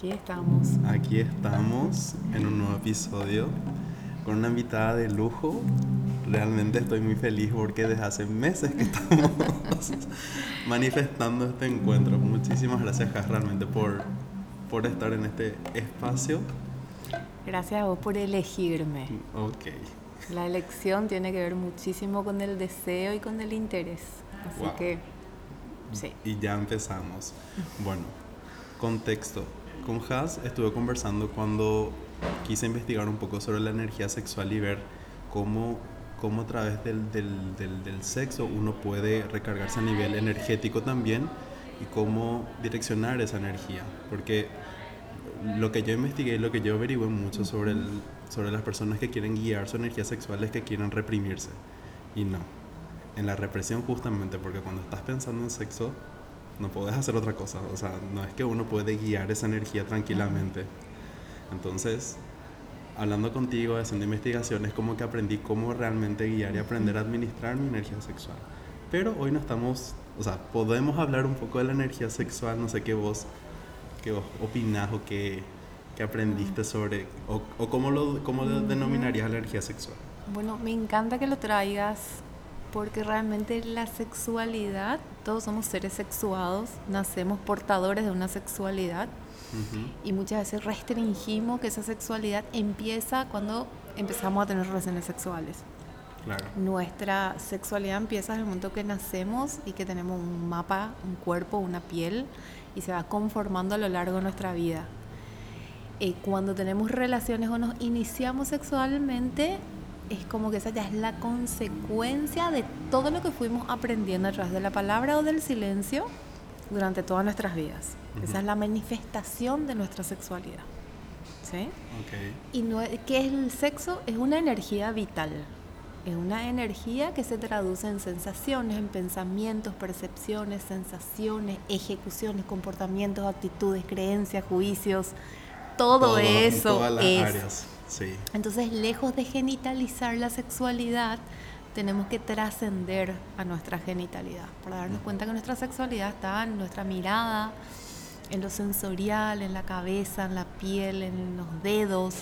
Aquí estamos. Aquí estamos en un nuevo episodio con una invitada de lujo. Realmente estoy muy feliz porque desde hace meses que estamos manifestando este encuentro. Muchísimas gracias, Jas, realmente por, por estar en este espacio. Gracias a vos por elegirme. Ok. La elección tiene que ver muchísimo con el deseo y con el interés. Así Wow. que, sí. Y ya empezamos. Bueno, contexto. Con Has estuve conversando cuando quise investigar un poco sobre la energía sexual y ver cómo, cómo a través del, del, del, del sexo uno puede recargarse a nivel energético también y cómo direccionar esa energía. Porque lo que yo investigué y lo que yo averigué mucho sobre, el, sobre las personas que quieren guiar su energía sexual es que quieren reprimirse. Y no. En la represión justamente, porque cuando estás pensando en sexo, no puedes hacer otra cosa. O sea, no es que uno puede guiar esa energía tranquilamente. Entonces, hablando contigo, haciendo investigaciones, como que aprendí cómo realmente guiar y aprender a administrar mi energía sexual. Pero hoy no estamos, o sea, podemos hablar un poco de la energía sexual, no sé qué vos, qué vos opinás o qué, qué aprendiste sobre, o, o cómo lo cómo lo denominarías la energía sexual. Bueno, me encanta que lo traigas porque realmente la sexualidad, todos somos seres sexuados, nacemos portadores de una sexualidad Ujú, y muchas veces restringimos que esa sexualidad empieza cuando empezamos a tener relaciones sexuales. Claro. Nuestra sexualidad empieza en el momento que nacemos y que tenemos un mapa, un cuerpo, una piel y se va conformando a lo largo de nuestra vida. Eh, cuando tenemos relaciones o nos iniciamos sexualmente, es como que esa ya es la consecuencia de todo lo que fuimos aprendiendo a través de la palabra o del silencio durante todas nuestras vidas. Esa Ujú. es la manifestación de nuestra sexualidad. ¿Sí? Ok. ¿Y no, qué es el sexo? Es una energía vital. Es una energía que se traduce en sensaciones, en pensamientos, percepciones, sensaciones, ejecuciones, comportamientos, actitudes, creencias, juicios. Todo, Todo, en eso todas las es. áreas. Sí. Entonces, lejos de genitalizar la sexualidad, tenemos que trascender a nuestra genitalidad para darnos cuenta que nuestra sexualidad está en nuestra mirada, en lo sensorial, en la cabeza, en la piel, en los dedos.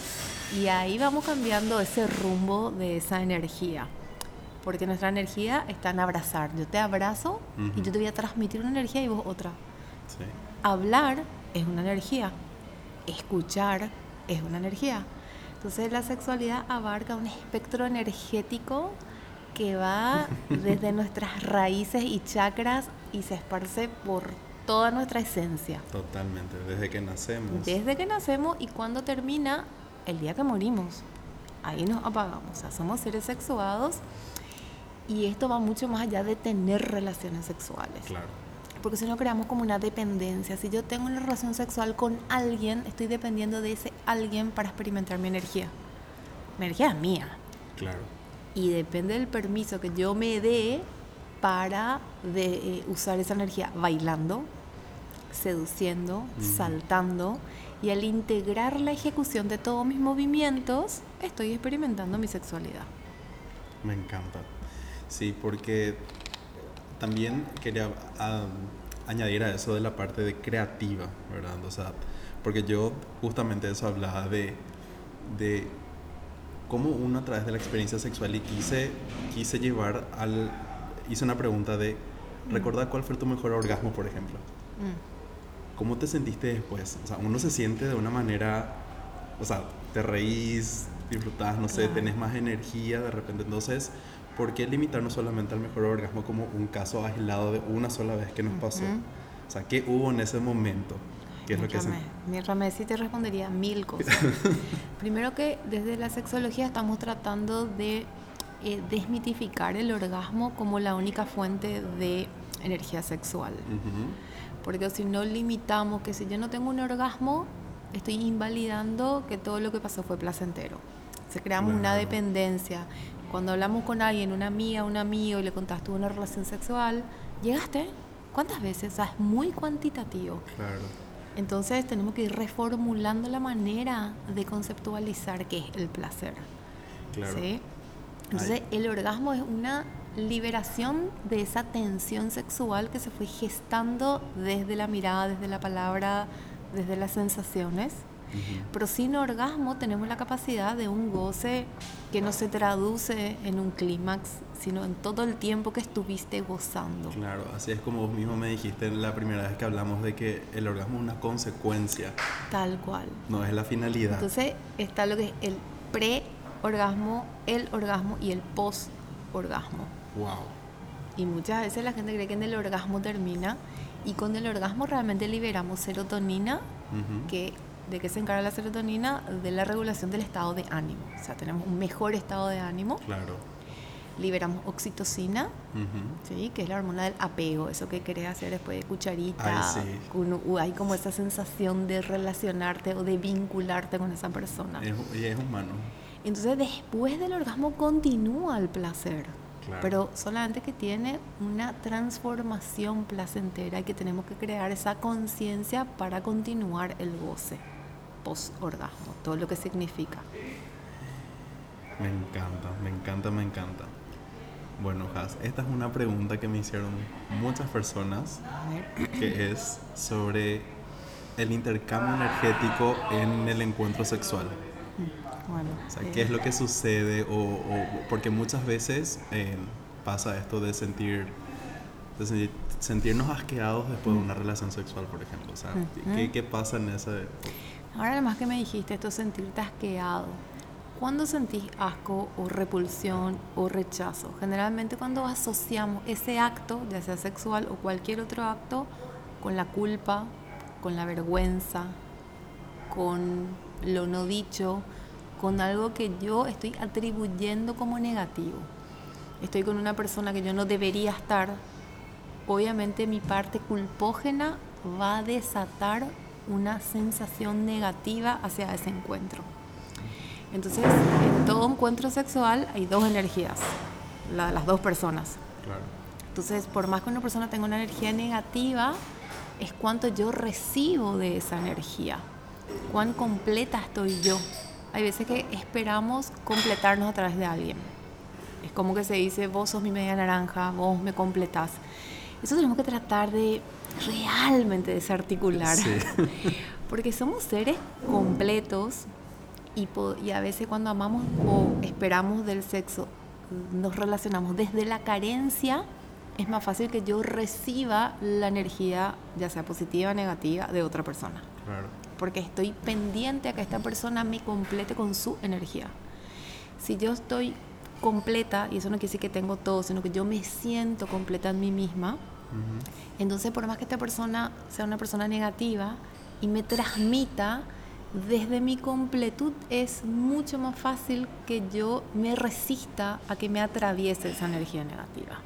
Y ahí vamos cambiando ese rumbo de esa energía. Porque nuestra energía está en abrazar. Yo te abrazo y yo te voy a transmitir una energía y vos otra. Sí. Hablar es una energía, escuchar es una energía. Entonces la sexualidad abarca un espectro energético que va desde nuestras raíces y chakras y se esparce por toda nuestra esencia. Totalmente. Desde que nacemos. Desde que nacemos y cuando termina el día que morimos. Ahí nos apagamos. O sea, somos seres sexuados y esto va mucho más allá de tener relaciones sexuales. Claro. Porque si no creamos como una dependencia. Si yo tengo una relación sexual con alguien, estoy dependiendo de ese alguien para experimentar mi energía. Mi energía es mía. Claro. Y depende del permiso que yo me dé para de, eh, usar esa energía bailando, seduciendo, saltando. Y al integrar la ejecución de todos mis movimientos, estoy experimentando mi sexualidad. Me encanta. Sí, porque también quería añadir a eso de la parte de creativa, ¿verdad? O sea, porque yo justamente eso hablaba de, de cómo uno a través de la experiencia sexual y quise, quise llevar al... Hice una pregunta de, recordar cuál fue tu mejor orgasmo, por ejemplo. Mm. ¿Cómo te sentiste después? O sea, uno se siente de una manera, o sea, te reís, disfrutás, no sé, Claro. tenés más energía de repente. Entonces, ¿por qué limitarnos solamente al mejor orgasmo como un caso aislado de una sola vez que nos pasó? Ujú. O sea, ¿qué hubo en ese momento? ¿Qué es lo que se... Sí te respondería mil cosas. Primero que desde la sexología estamos tratando de eh, desmitificar el orgasmo como la única fuente de energía sexual. Ujú, Porque si no limitamos que si yo no tengo un orgasmo, estoy invalidando que todo lo que pasó fue placentero. Se una Claro. dependencia. Cuando hablamos con alguien, una amiga, un amigo, y le contaste tuve una relación sexual, ¿llegaste? ¿Cuántas veces? O sea, es muy cuantitativo. Claro. Entonces tenemos que ir reformulando la manera de conceptualizar qué es el placer. Claro. ¿sí? Entonces el orgasmo es una liberación de esa tensión sexual que se fue gestando desde la mirada, desde la palabra, desde las sensaciones, pero sin orgasmo tenemos la capacidad de un goce que no se traduce en un clímax, sino en todo el tiempo que estuviste gozando. Claro, así es como vos mismo me dijiste la primera vez que hablamos de que el orgasmo es una consecuencia. Tal cual. No es la finalidad. Entonces está lo que es el pre-orgasmo, el orgasmo y el post-orgasmo. Wow. Y muchas veces la gente cree que en el orgasmo termina y con el orgasmo realmente liberamos serotonina, que ¿De qué se encarga la serotonina? De la regulación del estado de ánimo. O sea, tenemos un mejor estado de ánimo. Claro. Liberamos oxitocina, ¿sí? que es la hormona del apego, eso que querés hacer después de cucharita. Ay, sí. hay como esa sensación de relacionarte o de vincularte con esa persona. y es humano. Entonces, después del orgasmo continúa el placer. Pero solamente que tiene una transformación placentera y que tenemos que crear esa conciencia para continuar el goce post-orgasmo, todo lo que significa. Me encanta, me encanta, me encanta. Bueno, Has, esta es una pregunta que me hicieron muchas personas, que es sobre el intercambio energético en el encuentro sexual. Mm, bueno, o sea, ¿qué es lo que sucede? O, porque muchas veces eh, pasa esto de sentir, de sentirnos asqueados después de una relación sexual, por ejemplo. O sea, ¿qué, ¿qué, pasa en ese...? Ahora además que me dijiste esto, sentirte asqueado. ¿Cuándo sentís asco o repulsión o rechazo? Generalmente cuando asociamos ese acto, ya sea sexual o cualquier otro acto, con la culpa, con la vergüenza, con lo no dicho, con algo que yo estoy atribuyendo como negativo. Estoy con una persona que yo no debería estar. Obviamente mi parte culpógena va a desatar una sensación negativa hacia ese encuentro. Entonces, en todo encuentro sexual hay dos energías, las dos personas. Entonces, por más que una persona tenga una energía negativa, es cuánto yo recibo de esa energía, cuán completa estoy yo. Hay veces que esperamos completarnos a través de alguien. Es como que se dice, vos sos mi media naranja, vos me completás. Eso tenemos que tratar de realmente desarticular. Porque somos seres completos y, y a veces cuando amamos o esperamos del sexo, nos relacionamos desde la carencia, es más fácil que yo reciba la energía, ya sea positiva o negativa, de otra persona. Porque estoy pendiente a que esta persona me complete con su energía. Si yo estoy completa, y eso no quiere decir que tengo todo, sino que yo me siento completa en mí misma, entonces, por más que esta persona sea una persona negativa y me transmita desde mi completud, es mucho más fácil que yo me resista a que me atraviese esa energía negativa.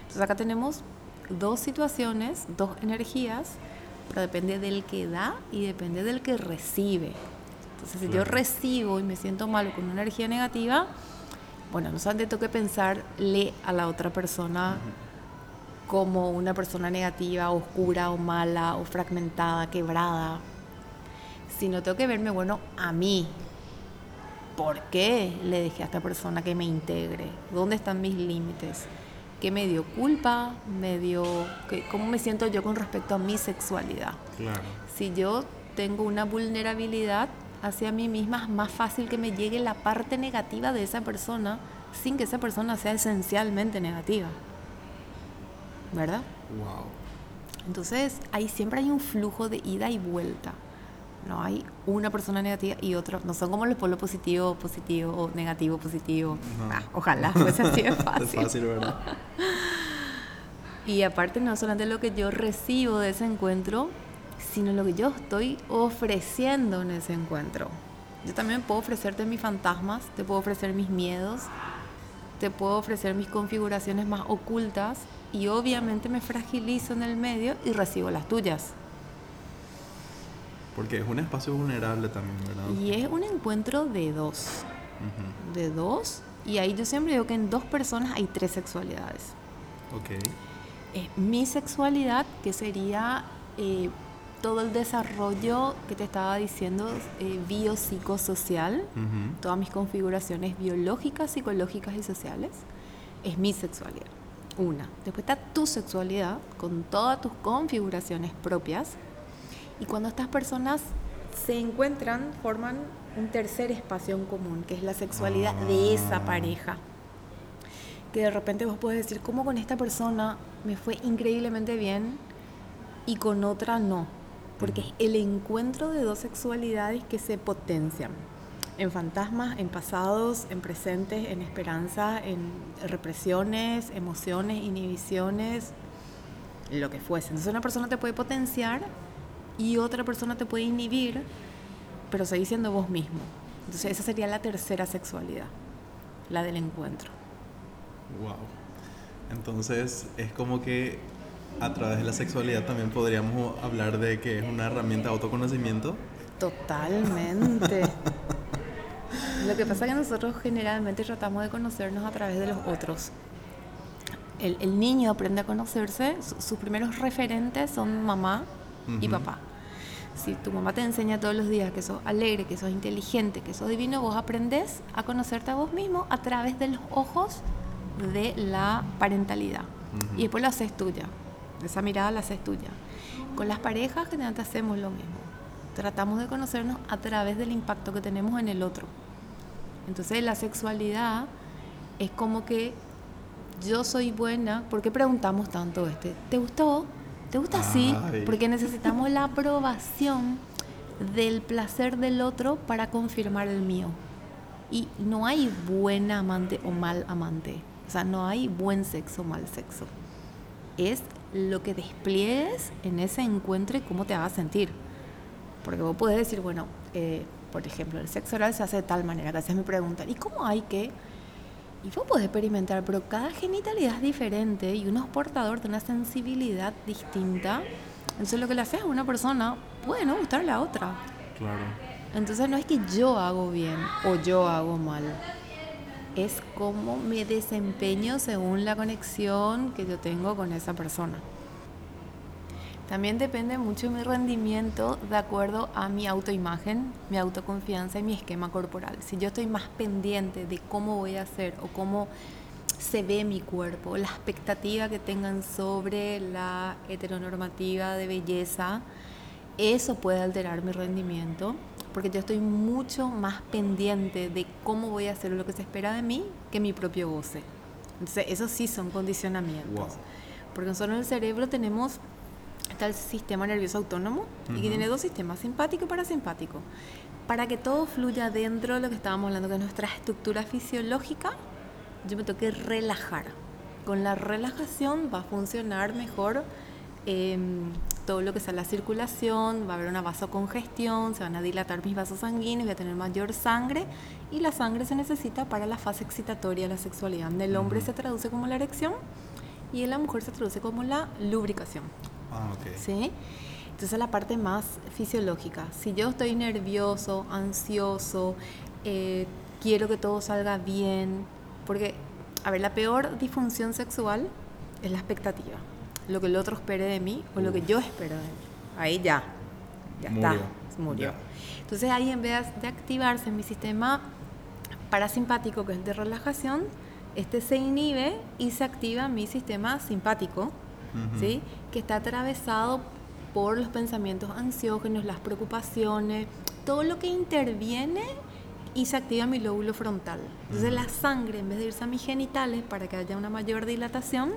Entonces, acá tenemos dos situaciones, dos energías, pero depende del que da y depende del que recibe. Entonces, si yo recibo y me siento mal con una energía negativa, bueno, no solamente tengo que pensarle a la otra persona como una persona negativa, oscura o mala o fragmentada, quebrada, sino tengo que verme, bueno, a mí. ¿Por qué le dejé a esta persona que me integre? ¿Dónde están mis límites? ¿Qué me dio culpa? ¿Me dio, ¿Cómo me siento yo con respecto a mi sexualidad? Claro. Si yo tengo una vulnerabilidad hacia mí misma, es más fácil que me llegue la parte negativa de esa persona sin que esa persona sea esencialmente negativa. ¿verdad? Wow. Entonces, ahí siempre hay un flujo de ida y vuelta. No hay una persona negativa y otra. No son como los polos positivo, positivo o negativo, positivo. Ah, ojalá fuese así de fácil. es fácil, ¿verdad? Y aparte, no solamente lo que yo recibo de ese encuentro, sino lo que yo estoy ofreciendo en ese encuentro. Yo también puedo ofrecerte mis fantasmas, te puedo ofrecer mis miedos, te puedo ofrecer mis configuraciones más ocultas y obviamente me fragilizo en el medio y recibo las tuyas. Porque es un espacio vulnerable también, ¿verdad? Y es un encuentro de dos. De dos. Y ahí yo siempre digo que en dos personas hay tres sexualidades. Ok. mi sexualidad, que sería eh, todo el desarrollo que te estaba diciendo, eh, biopsicosocial, todas mis configuraciones biológicas, psicológicas y sociales, es mi sexualidad. Una. Después está tu sexualidad con todas tus configuraciones propias. Y cuando estas personas se encuentran, forman un tercer espacio en común, que es la sexualidad de esa Ah. pareja. Que de repente vos podés decir, ¿cómo con esta persona me fue increíblemente bien y con otra no? Porque es el encuentro de dos sexualidades que se potencian. En fantasmas, en pasados, en presentes, en esperanza, en represiones, emociones, inhibiciones, lo que fuese. Entonces una persona te puede potenciar y otra persona te puede inhibir, pero seguís siendo vos mismo. Entonces esa sería la tercera sexualidad, la del encuentro. Wow. Entonces es como que a través de la sexualidad también podríamos hablar de que es una herramienta de autoconocimiento. Totalmente. Lo que pasa es que nosotros generalmente tratamos de conocernos a través de los otros. El, el niño aprende a conocerse, su- sus primeros referentes son mamá y Ujú. papá. Si tu mamá te enseña todos los días que sos alegre, que sos inteligente, que sos divino, vos aprendes a conocerte a vos mismo a través de los ojos de la parentalidad. Ujú. Y después lo haces tuya. Esa mirada la haces tuya. Con las parejas generalmente hacemos lo mismo. Tratamos de conocernos a través del impacto que tenemos en el otro. Entonces la sexualidad es como que yo soy buena. ¿Por qué preguntamos tanto este? ¿Te gustó? ¿Te gusta así? Porque necesitamos la aprobación del placer del otro para confirmar el mío. Y no hay buen amante o mal amante. O sea, no hay buen sexo o mal sexo. Es lo que despliegues en ese encuentro y cómo te hagas sentir. Porque vos podés decir, bueno, eh, por ejemplo, el sexo oral se hace de tal manera, que a veces me preguntan, ¿y cómo hay que? Y vos podés experimentar, pero cada genitalidad es diferente y uno es portador de una sensibilidad distinta. Entonces lo que le haces a una persona puede no gustarle a otra. Claro. Entonces no es que yo hago bien o yo hago mal. Es cómo me desempeño según la conexión que yo tengo con esa persona. También depende mucho mi rendimiento de acuerdo a mi autoimagen, mi autoconfianza y mi esquema corporal. Si yo estoy más pendiente de cómo voy a hacer o cómo se ve mi cuerpo, la expectativa que tengan sobre la heteronormativa de belleza, eso puede alterar mi rendimiento porque yo estoy mucho más pendiente de cómo voy a hacer lo que se espera de mí que mi propio goce. Entonces, esos sí son condicionamientos. Wow. Porque nosotros en el cerebro tenemos está el sistema nervioso autónomo y que tiene dos sistemas, simpático y parasimpático. Para que todo fluya dentro de lo que estábamos hablando, que es nuestra estructura fisiológica, yo me tengo que relajar. Con la relajación va a funcionar mejor em, todo lo que sea la circulación, va a haber una vasocongestión, se van a dilatar mis vasos sanguíneos, voy a tener mayor sangre y la sangre se necesita para la fase excitatoria de la sexualidad. En el hombre se traduce como la erección y en la mujer se traduce como la lubricación. Ah, ok. ¿Sí? Entonces la parte más fisiológica. Si yo estoy nervioso, ansioso, eh, quiero que todo salga bien, porque, a ver, la peor disfunción sexual es la expectativa. Lo que el otro espere de mí o lo que Uf. yo espero de mí. Ahí ya, ya Murió. está, murió. Ya. Entonces ahí en vez de activarse mi sistema parasimpático, que es de relajación, este se inhibe y se activa mi sistema simpático, Ujú. ¿sí? que está atravesado por los pensamientos ansiógenos, las preocupaciones, todo lo que interviene y se activa mi lóbulo frontal. Entonces la sangre, en vez de irse a mis genitales para que haya una mayor dilatación,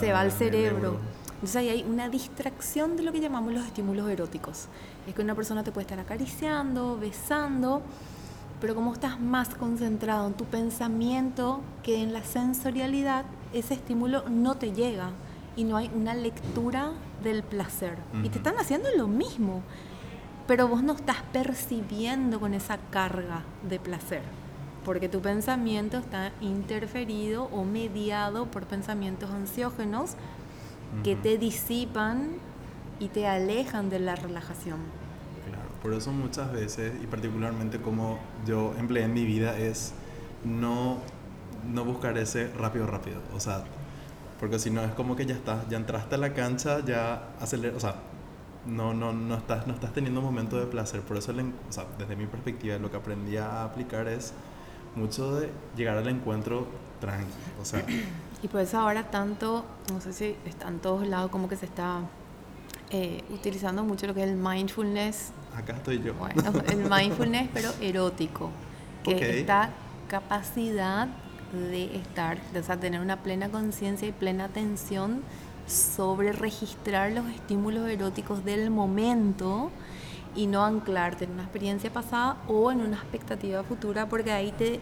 Se va al cerebro. Entonces ahí hay una distracción de lo que llamamos los estímulos eróticos. Es que una persona te puede estar acariciando, besando, pero como estás más concentrado en tu pensamiento que en la sensorialidad, ese estímulo no te llega y no hay una lectura del placer. Y te están haciendo lo mismo, pero vos no estás percibiendo con esa carga de placer, porque tu pensamiento está interferido o mediado por pensamientos ansiógenos que Ujú. te disipan y te alejan de la relajación. Claro, por eso muchas veces, y particularmente como yo empleé en mi vida, es no, no buscar ese rápido, rápido. O sea, porque si no es como que ya estás, ya entraste a la cancha, ya aceleras, o sea, no, no, no, estás, no estás teniendo un momento de placer. Por eso, el o sea, desde mi perspectiva, lo que aprendí a aplicar es mucho de llegar al encuentro tranqui. O sea, Y por eso ahora tanto, no sé si está en todos lados como que se está eh, utilizando mucho lo que es el mindfulness. Acá estoy yo. Bueno, el mindfulness, pero erótico. Que Ok. esta capacidad de estar, de o sea, tener una plena conciencia y plena atención sobre registrar los estímulos eróticos del momento y no anclarte en una experiencia pasada o en una expectativa futura, porque ahí te,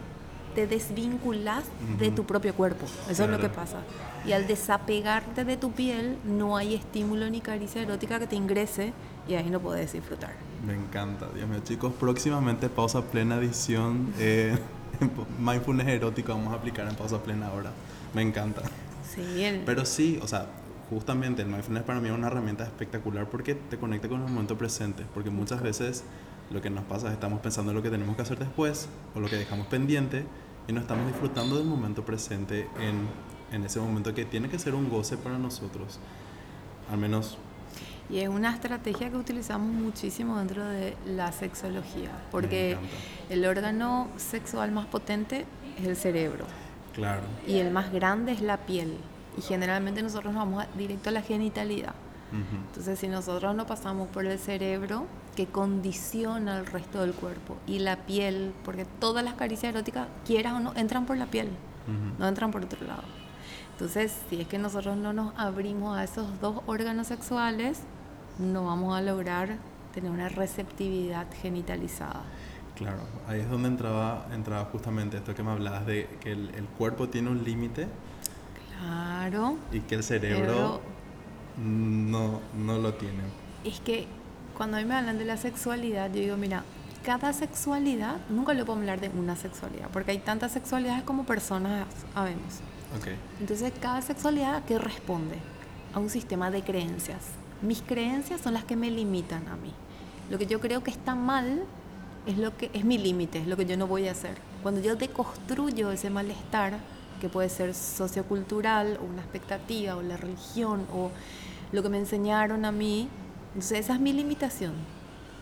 te desvinculas de Ujú. tu propio cuerpo. Eso es lo que Claro. pasa. Y al desapegarte de tu piel, no hay estímulo ni caricia erótica que te ingrese y ahí no puedes disfrutar. Me encanta, Dios mío, chicos. Próximamente pausa plena edición. Eh, mindfulness erótico vamos a aplicar en pausa plena ahora. Me encanta. Sí, el- Pero sí, o sea, justamente el mindfulness para mí es una herramienta espectacular porque te conecta con el momento presente. Porque muchas veces lo que nos pasa es estamos pensando en lo que tenemos que hacer después o lo que dejamos pendiente y no estamos disfrutando del momento presente en, en ese momento que tiene que ser un goce para nosotros. Al menos Y es una estrategia que utilizamos muchísimo dentro de la sexología, porque el órgano sexual más potente es el cerebro Claro. y el más grande es la piel. Y generalmente nosotros nos vamos directo a la genitalidad. Ujú. Entonces, si nosotros no pasamos por el cerebro, que condiciona el resto del cuerpo, y la piel, porque todas las caricias eróticas, quieras o no, entran por la piel, Ujú. no entran por otro lado. Entonces, si es que nosotros no nos abrimos a esos dos órganos sexuales, no vamos a lograr tener una receptividad genitalizada. Claro, ahí es donde entraba, entraba justamente esto que me hablabas de que el, el cuerpo tiene un límite Claro. y que el cerebro no, no lo tiene. Es que cuando a mí me hablan de la sexualidad, yo digo, mira, cada sexualidad, nunca le puedo hablar de una sexualidad, porque hay tantas sexualidades como personas habemos. Ok, Entonces, cada sexualidad que responde a un sistema de creencias. Mis creencias son las que me limitan a mí. Lo que yo creo que está mal es lo que es mi límite, es lo que yo no voy a hacer. Cuando yo deconstruyo ese malestar, que puede ser sociocultural o una expectativa o la religión o lo que me enseñaron a mí, entonces esa es mi limitación.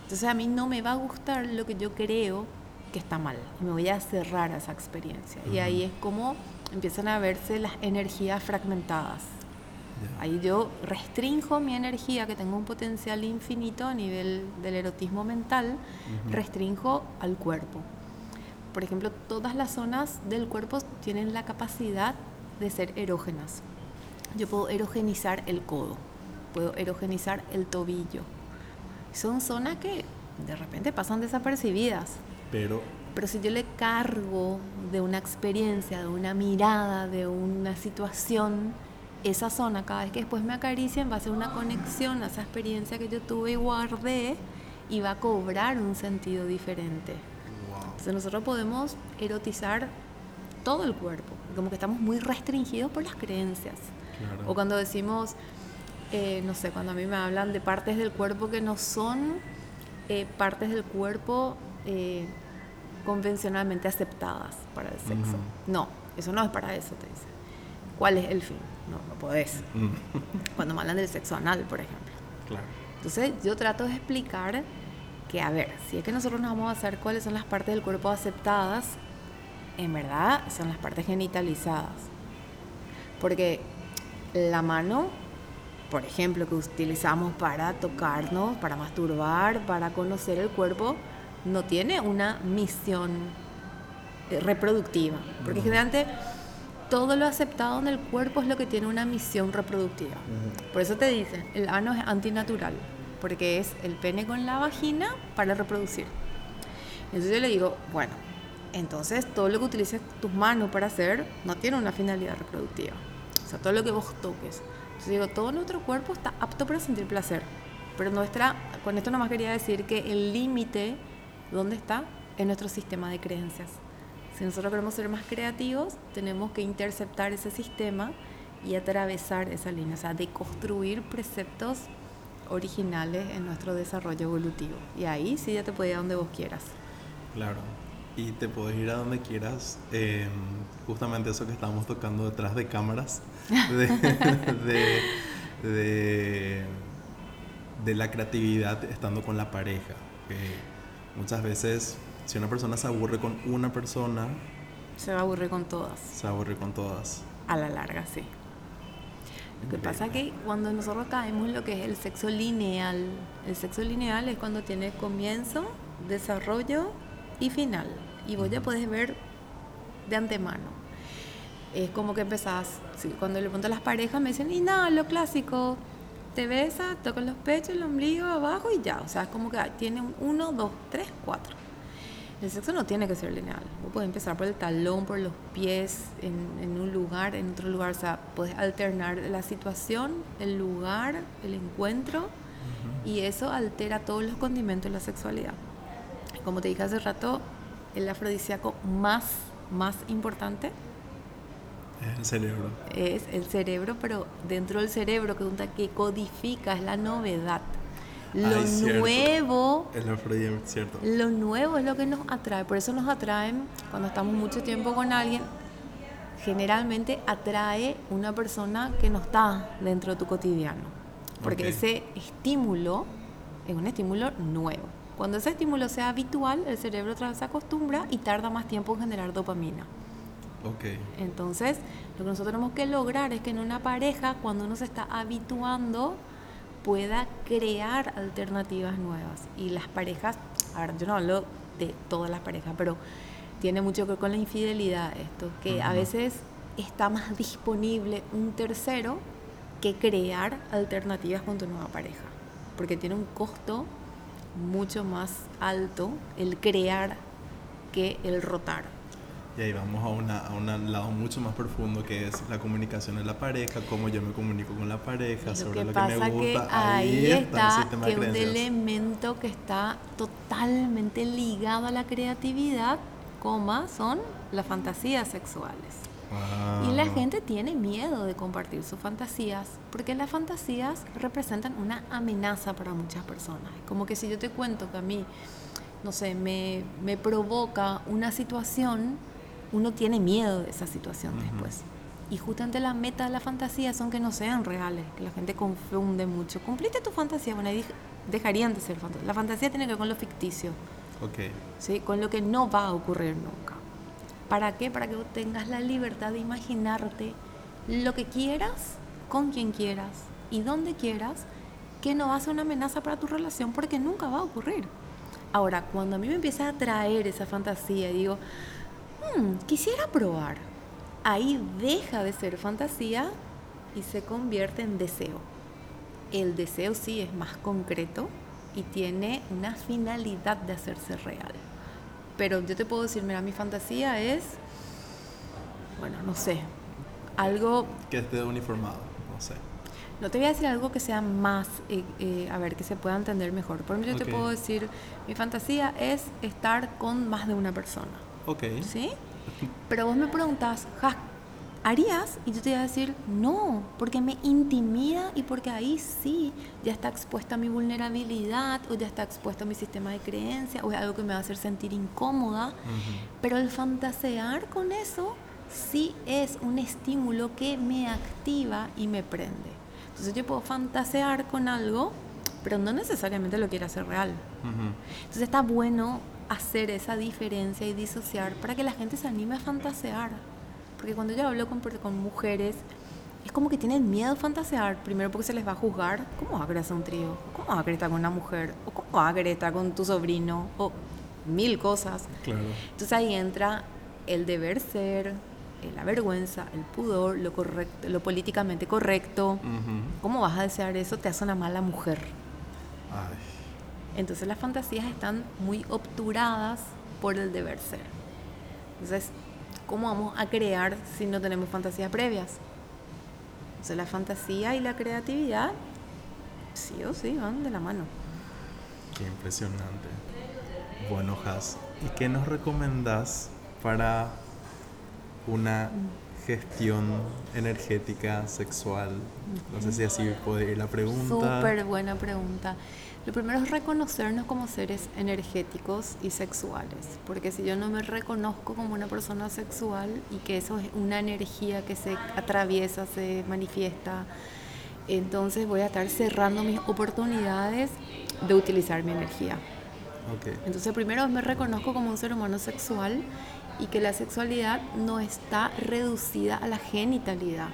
Entonces a mí no me va a gustar lo que yo creo que está mal. Y me voy a cerrar a esa experiencia. Y ahí es como empiezan a verse las energías fragmentadas. Ahí yo restrinjo mi energía, que tengo un potencial infinito a nivel del erotismo mental, Ujú. restrinjo al cuerpo. Por ejemplo, todas las zonas del cuerpo tienen la capacidad de ser erógenas. Yo puedo erogenizar el codo, puedo erogenizar el tobillo. Son zonas que de repente pasan desapercibidas, Pero, pero si yo le cargo de una experiencia, de una mirada, de una situación, esa zona, cada vez que después me acaricien, va a ser una conexión a esa experiencia que yo tuve y guardé y va a cobrar un sentido diferente. Entonces nosotros podemos erotizar todo el cuerpo, como que estamos muy restringidos por las creencias. Claro. O cuando decimos, eh, no sé, cuando a mí me hablan de partes del cuerpo que no son eh, partes del cuerpo eh, convencionalmente aceptadas para el sexo. Ujú. No, eso no es para eso, te dicen. ¿Cuál es el fin? No, no podés. Mm, Cuando me hablan del sexo anal, por ejemplo. claro. Entonces yo trato de explicar que, a ver, si es que nosotros nos vamos a hacer cuáles son las partes del cuerpo aceptadas, en verdad son las partes genitalizadas. Porque la mano, por ejemplo, que utilizamos para tocarnos, para masturbar, para conocer el cuerpo, no tiene una misión eh, reproductiva. Porque generalmente todo lo aceptado en el cuerpo es lo que tiene una misión reproductiva. Por eso te dicen, el ano es antinatural, porque es el pene con la vagina para reproducir. Entonces yo le digo, bueno, entonces todo lo que utilices tus manos para hacer no tiene una finalidad reproductiva. O sea, todo lo que vos toques. Entonces digo, todo nuestro cuerpo está apto para sentir placer. Pero nuestra, con esto nomás quería decir que el límite, ¿dónde está? En nuestro sistema de creencias. Si nosotros queremos ser más creativos, tenemos que interceptar ese sistema y atravesar esa línea, o sea, deconstruir preceptos originales en nuestro desarrollo evolutivo. Y ahí sí ya te puede ir a donde vos quieras. Claro. Y te puedes ir a donde quieras. eh, justamente eso que estábamos tocando detrás de cámaras. De, de, de, de la creatividad estando con la pareja. Que muchas veces, si una persona se aburre con una persona, Se va a aburrir con todas, se aburre con todas. a la larga, sí. Lo que pasa es que cuando nosotros caemos en lo que es el sexo lineal, el sexo lineal es cuando tiene comienzo, desarrollo y final. Y vos ya podés ver de antemano. Es como que empezás, cuando le pregunto a las parejas me dicen, y nada, lo clásico, te besa, toca los pechos, el ombligo, abajo y ya. O sea, es como que tiene un uno, dos, tres, cuatro. El sexo no tiene que ser lineal. Vos puedes empezar por el talón, por los pies, en, un lugar, en otro lugar. O sea, puedes alternar la situación, el lugar, el encuentro. Y eso altera todos los condimentos de la sexualidad. Como te dije hace rato, el afrodisíaco más, más importante es el cerebro. Es el cerebro, pero dentro del cerebro que, que codifica es la novedad. Lo nuevo. Es cierto. Lo nuevo es lo que nos atrae. Por eso nos atraen cuando estamos mucho tiempo con alguien. Generalmente atrae una persona que no está dentro de tu cotidiano. Porque ese estímulo es un estímulo nuevo. Cuando ese estímulo sea habitual, el cerebro otra vez se acostumbra y tarda más tiempo en generar dopamina. Okay. Entonces, lo que nosotros tenemos que lograr es que en una pareja, cuando uno se está habituando, pueda crear alternativas nuevas. Y las parejas, a ver, yo no hablo de todas las parejas, pero tiene mucho que ver con la infidelidad esto, que a veces está más disponible un tercero que crear alternativas con tu nueva pareja, porque tiene un costo mucho más alto el crear que el rotar. Y ahí vamos a, una, a un lado mucho más profundo que es la comunicación en la pareja, cómo yo me comunico con la pareja, sobre lo que me gusta. Que ahí, está, que un elemento que está totalmente ligado a la creatividad, coma, son las fantasías sexuales. Y la gente tiene miedo de compartir sus fantasías, porque las fantasías representan una amenaza para muchas personas. Como que si yo te cuento que a mí, no sé, me, me provoca una situación uno tiene miedo de esa situación después. Y justamente la meta de la fantasía son que no sean reales, que la gente confunde mucho. Cumpliste tu fantasía, bueno, ahí dejarían de ser fantasía. La fantasía tiene que ver con lo ficticio. Okay. ¿sí? Con lo que no va a ocurrir nunca. ¿Para qué? Para que tengas la libertad de imaginarte lo que quieras, con quien quieras y donde quieras, que no va a ser una amenaza para tu relación porque nunca va a ocurrir. Ahora, cuando a mí me empieza a atraer esa fantasía y digo, Hmm, quisiera probar. Ahí deja de ser fantasía y se convierte en deseo. El deseo sí es más concreto y tiene una finalidad de hacerse real. Pero yo te puedo decir, mira, mi fantasía es, bueno, no sé, algo... Que esté uniformado, no sé. No te voy a decir algo que sea más, eh, eh, a ver, que se pueda entender mejor. Por ejemplo, yo te puedo decir, mi fantasía es estar con más de una persona. Ok. ¿Sí? Pero vos me preguntas, ¿harías? Y yo te voy a decir, no, porque me intimida y porque ahí sí ya está expuesta mi vulnerabilidad o ya está expuesto mi sistema de creencia o es algo que me va a hacer sentir incómoda. Pero el fantasear con eso sí es un estímulo que me activa y me prende. Entonces yo puedo fantasear con algo, pero no necesariamente lo quiero hacer real. Entonces está bueno hacer esa diferencia y disociar para que la gente se anime a fantasear. Porque cuando yo hablo con, con mujeres, es como que tienen miedo a fantasear. Primero porque se les va a juzgar. ¿Cómo va a querer hacer un trío? ¿Cómo va a querer estar con una mujer? ¿O cómo va a querer estar con tu sobrino? O mil cosas. Claro. Entonces ahí entra el deber ser, eh, la vergüenza, el pudor, lo correcto, lo políticamente correcto. ¿Cómo vas a desear eso? Te hace una mala mujer. Ay. Entonces las fantasías están muy obturadas por el deber ser. Entonces, ¿cómo vamos a crear si no tenemos fantasías previas? Entonces la fantasía y la creatividad sí o sí van de la mano. Qué impresionante. Bueno, Has, ¿y qué nos recomendás para una gestión energética sexual? No sé si así puede ir la pregunta. Súper buena pregunta. Lo primero es reconocernos como seres energéticos y sexuales, porque si yo no me reconozco como una persona sexual y que eso es una energía que se atraviesa, se manifiesta, entonces voy a estar cerrando mis oportunidades de utilizar mi energía. Entonces primero me reconozco como un ser humano sexual y que la sexualidad no está reducida a la genitalidad.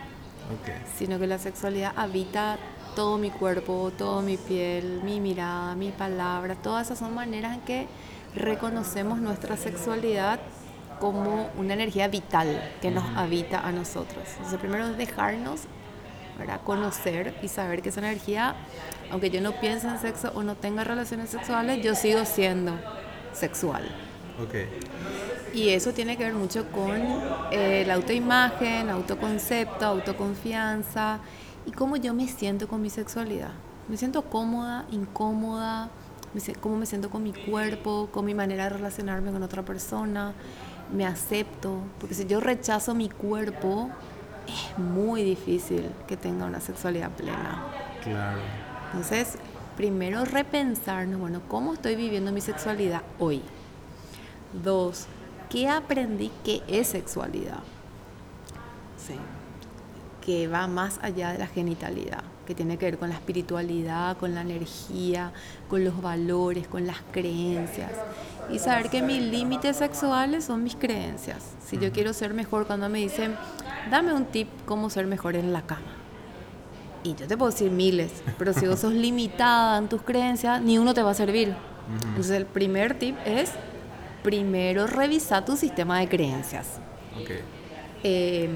Sino que la sexualidad habita todo mi cuerpo, todo mi piel, mi mirada, mi palabra, todas esas son maneras en que reconocemos nuestra sexualidad como una energía vital que nos habita a nosotros. Entonces, primero es dejarnos para conocer y saber que esa energía, aunque yo no piense en sexo o no tenga relaciones sexuales, yo sigo siendo sexual. Okay. Y eso tiene que ver mucho con eh, la autoimagen, autoconcepto, autoconfianza y cómo yo me siento con mi sexualidad. Me siento cómoda, incómoda, cómo me siento con mi cuerpo, con mi manera de relacionarme con otra persona, me acepto, porque si yo rechazo mi cuerpo, es muy difícil que tenga una sexualidad plena. Claro. Entonces, primero repensarnos, bueno, ¿cómo estoy viviendo mi sexualidad hoy? Dos, ¿qué aprendí que es sexualidad? Sí. Que va más allá de la genitalidad, que tiene que ver con la espiritualidad, con la energía, con los valores, con las creencias. Y saber que mis límites sexuales son mis creencias. Si yo quiero ser mejor, cuando me dicen, dame un tip cómo ser mejor en la cama. Y yo te puedo decir miles, pero si vos sos limitada en tus creencias, ni uno te va a servir. Entonces el primer tip es primero revisa tu sistema de creencias. Okay. Eh,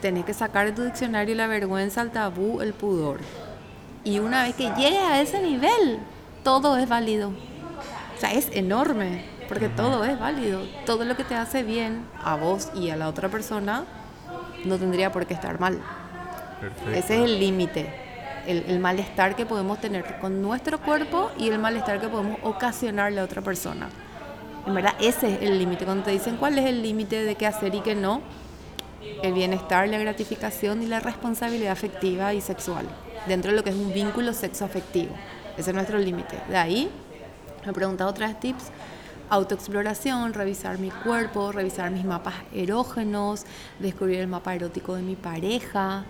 tenés que sacar de tu diccionario la vergüenza, el tabú, el pudor. Y una vez que llegues a ese nivel, todo es válido. O sea, es enorme, porque todo es válido. Todo lo que te hace bien a vos y a la otra persona no tendría por qué estar mal. Ese es el límite, el, el, malestar que podemos tener con nuestro cuerpo y el malestar que podemos ocasionarle a otra persona. En verdad, ese es el límite. Cuando te dicen cuál es el límite de qué hacer y qué no, el bienestar, la gratificación y la responsabilidad afectiva y sexual, dentro de lo que es un vínculo sexoafectivo. Ese es nuestro límite. De ahí, me preguntado otras tips autoexploración, revisar mi cuerpo, revisar mis mapas erógenos, descubrir el mapa erótico de mi pareja,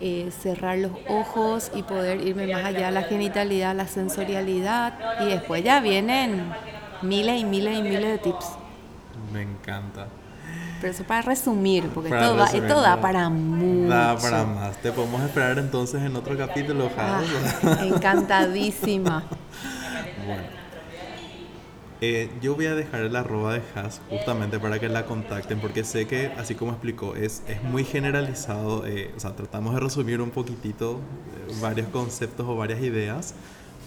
eh, cerrar los ojos y poder irme más allá de la genitalidad, la sensorialidad y después ya vienen miles y miles y miles de tips. Me encanta. Pero eso para resumir, porque esto, esto da para mucho. Da para más. Te podemos esperar entonces en otro capítulo, ah, Encantadísima. bueno. Eh, yo voy a dejar el arroba de Has justamente para que la contacten porque sé que, así como explicó, es, es muy generalizado. Eh, o sea, tratamos de resumir un poquitito eh, varios conceptos o varias ideas,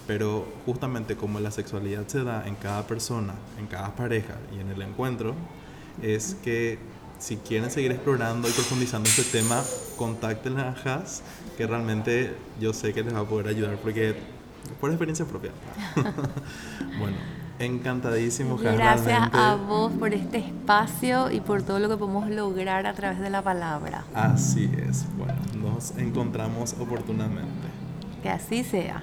pero justamente como la sexualidad se da en cada persona, en cada pareja y en el encuentro, es que si quieren seguir explorando y profundizando este tema, contacten a Has, que realmente yo sé que les va a poder ayudar porque por experiencia propia. bueno. Encantadísimo, Gracias a vos por este espacio y por todo lo que podemos lograr a través de la palabra. Así es. Bueno, nos encontramos oportunamente. Que así sea.